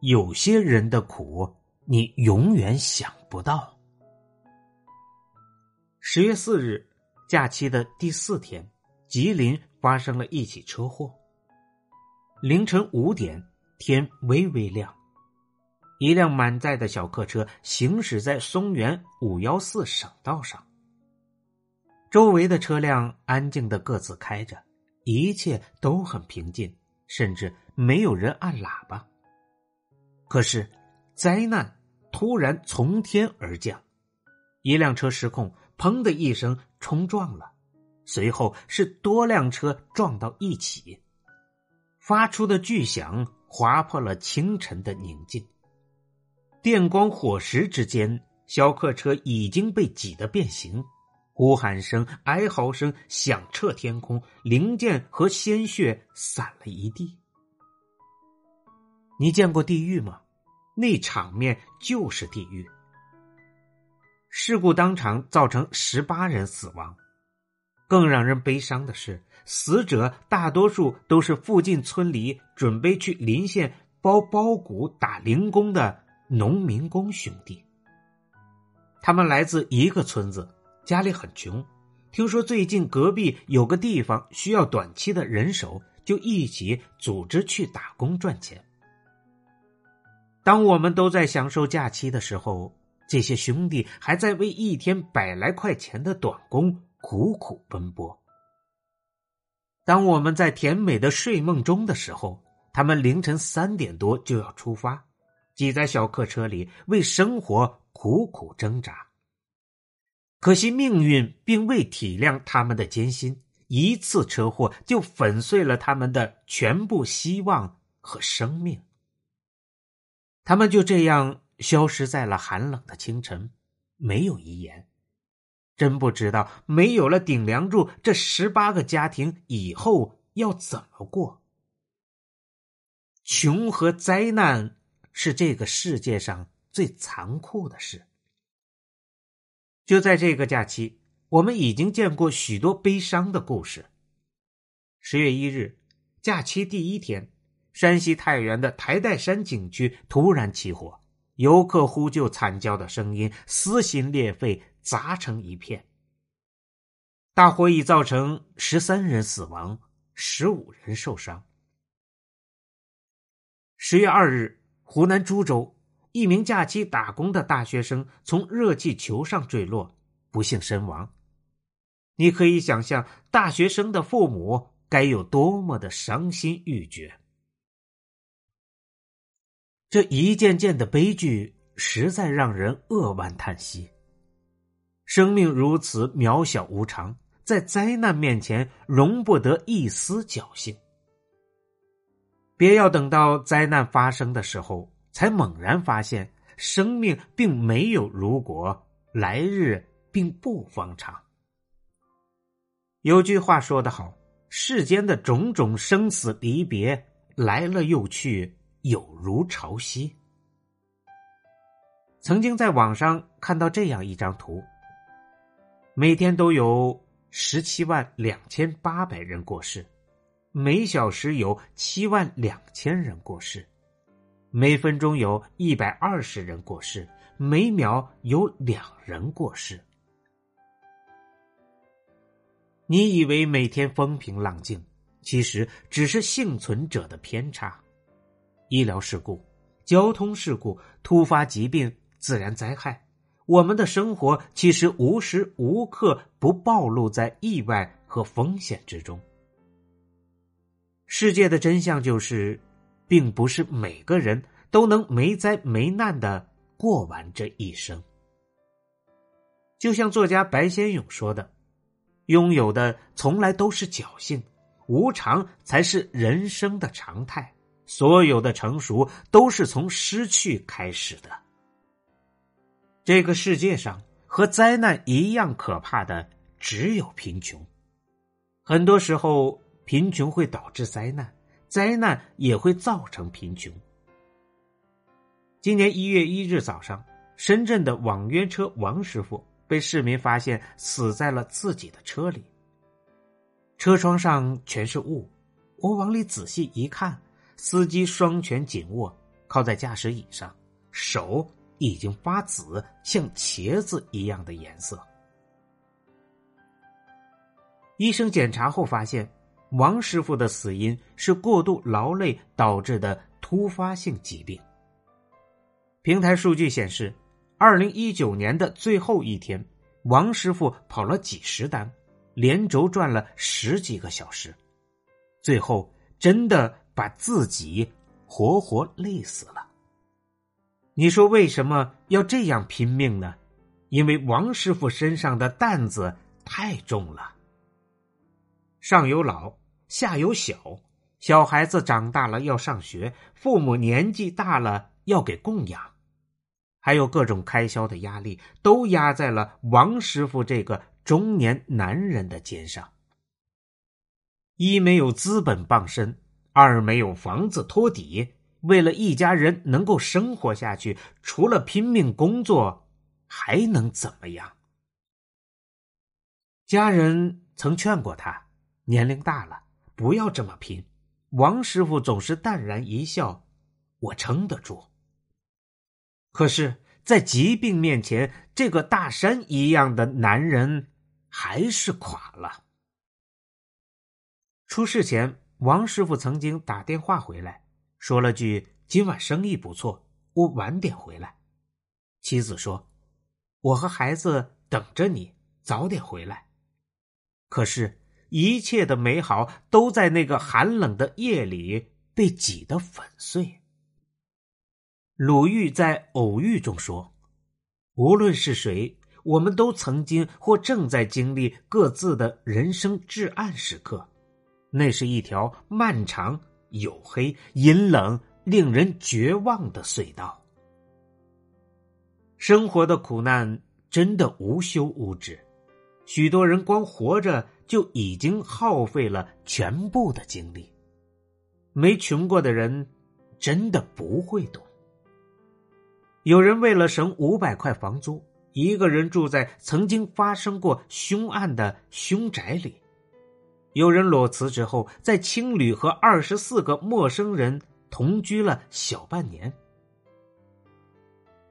有些人的苦，你永远想不到。十月四日，假期的第四天，吉林发生了一起车祸。凌晨五点，天微微亮，一辆满载的小客车行驶在松原五幺四省道上，周围的车辆安静的各自开着，一切都很平静，甚至没有人按喇叭。可是，灾难突然从天而降，一辆车失控，砰的一声冲撞了，随后是多辆车撞到一起，发出的巨响划破了清晨的宁静。电光火石之间，小客车已经被挤得变形，呼喊声、哀嚎声响彻天空，零件和鲜血散了一地。你见过地狱吗？那场面就是地狱。事故当场造成十八人死亡，更让人悲伤的是，死者大多数都是附近村里准备去临县包包谷打零工的农民工兄弟。他们来自一个村子，家里很穷，听说最近隔壁有个地方需要短期的人手，就一起组织去打工赚钱。当我们都在享受假期的时候，这些兄弟还在为一天百来块钱的短工苦苦奔波。当我们在甜美的睡梦中的时候，他们凌晨三点多就要出发，挤在小客车里为生活苦苦挣扎。可惜命运并未体谅他们的艰辛，一次车祸就粉碎了他们的全部希望和生命。他们就这样消失在了寒冷的清晨，没有遗言。真不知道没有了顶梁柱，这十八个家庭以后要怎么过？穷和灾难是这个世界上最残酷的事。就在这个假期，我们已经见过许多悲伤的故事。十月一日，假期第一天。山西太原的台岱山景区突然起火，游客呼救惨叫的声音撕心裂肺，砸成一片。大火已造成十三人死亡，十五人受伤。十月二日，湖南株洲一名假期打工的大学生从热气球上坠落，不幸身亡。你可以想象，大学生的父母该有多么的伤心欲绝。这一件件的悲剧，实在让人扼腕叹息。生命如此渺小无常，在灾难面前容不得一丝侥幸。别要等到灾难发生的时候，才猛然发现生命并没有如果，来日并不方长。有句话说得好：“世间的种种生死离别，来了又去。”有如潮汐。曾经在网上看到这样一张图：每天都有十七万两千八百人过世，每小时有七万两千人过世，每分钟有一百二十人过世，每秒有两人过世。你以为每天风平浪静，其实只是幸存者的偏差。医疗事故、交通事故、突发疾病、自然灾害，我们的生活其实无时无刻不暴露在意外和风险之中。世界的真相就是，并不是每个人都能没灾没难的过完这一生。就像作家白先勇说的：“拥有的从来都是侥幸，无常才是人生的常态。”所有的成熟都是从失去开始的。这个世界上和灾难一样可怕的只有贫穷。很多时候，贫穷会导致灾难，灾难也会造成贫穷。今年一月一日早上，深圳的网约车王师傅被市民发现死在了自己的车里，车窗上全是雾。我往里仔细一看，司机双拳紧握，靠在驾驶椅上，手。已经发紫，像茄子一样的颜色。医生检查后发现，王师傅的死因是过度劳累导致的突发性疾病。平台数据显示，二零一九年的最后一天，王师傅跑了几十单，连轴转了十几个小时，最后真的把自己活活累死了。你说为什么要这样拼命呢？因为王师傅身上的担子太重了。上有老，下有小，小孩子长大了要上学，父母年纪大了要给供养，还有各种开销的压力，都压在了王师傅这个中年男人的肩上。一没有资本傍身，二没有房子托底。为了一家人能够生活下去，除了拼命工作，还能怎么样？家人曾劝过他，年龄大了，不要这么拼。王师傅总是淡然一笑：“我撑得住。”可是，在疾病面前，这个大山一样的男人还是垮了。出事前，王师傅曾经打电话回来。说了句：“今晚生意不错，我晚点回来。”妻子说：“我和孩子等着你，早点回来。”可是，一切的美好都在那个寒冷的夜里被挤得粉碎。鲁豫在《偶遇》中说：“无论是谁，我们都曾经或正在经历各自的人生至暗时刻，那是一条漫长。”黝黑、阴冷、令人绝望的隧道。生活的苦难真的无休无止，许多人光活着就已经耗费了全部的精力。没穷过的人真的不会懂。有人为了省五百块房租，一个人住在曾经发生过凶案的凶宅里。有人裸辞之后，在青旅和二十四个陌生人同居了小半年。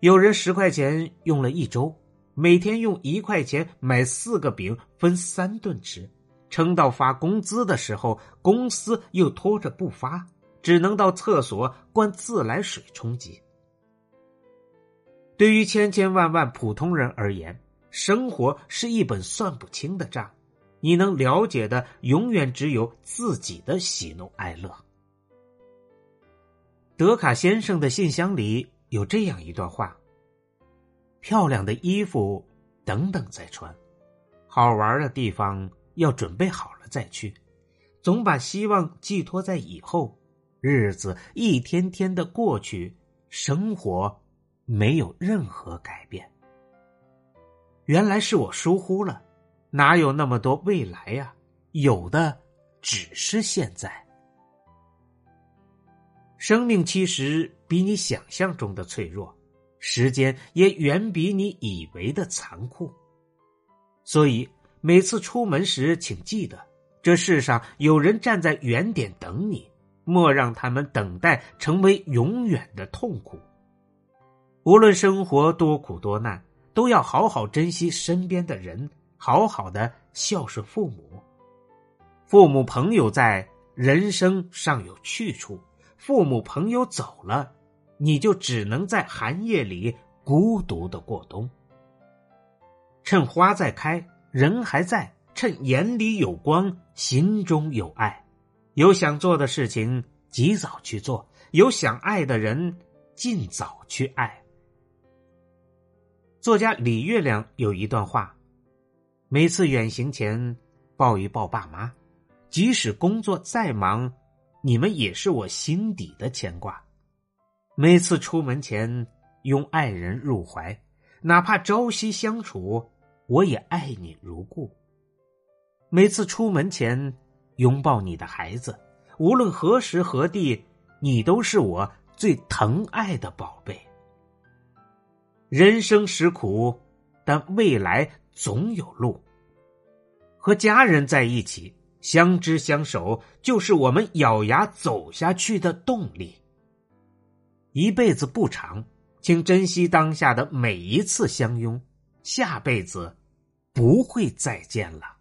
有人十块钱用了一周，每天用一块钱买四个饼分三顿吃，撑到发工资的时候，公司又拖着不发，只能到厕所灌自来水充饥。对于千千万万普通人而言，生活是一本算不清的账。你能了解的，永远只有自己的喜怒哀乐。德卡先生的信箱里有这样一段话：漂亮的衣服等等再穿，好玩的地方要准备好了再去，总把希望寄托在以后，日子一天天的过去，生活没有任何改变。原来是我疏忽了。哪有那么多未来呀？有的只是现在。生命其实比你想象中的脆弱，时间也远比你以为的残酷。所以每次出门时，请记得，这世上有人站在原点等你，莫让他们等待成为永远的痛苦。无论生活多苦多难，都要好好珍惜身边的人。好好的孝顺父母，父母朋友在，人生尚有去处；父母朋友走了，你就只能在寒夜里孤独的过冬。趁花在开，人还在；趁眼里有光，心中有爱。有想做的事情，及早去做；有想爱的人，尽早去爱。作家李月亮有一段话。每次远行前，抱一抱爸妈，即使工作再忙，你们也是我心底的牵挂。每次出门前拥爱人入怀，哪怕朝夕相处，我也爱你如故。每次出门前拥抱你的孩子，无论何时何地，你都是我最疼爱的宝贝。人生实苦，但未来总有路。和家人在一起，相知相守，就是我们咬牙走下去的动力。一辈子不长，请珍惜当下的每一次相拥，下辈子不会再见了。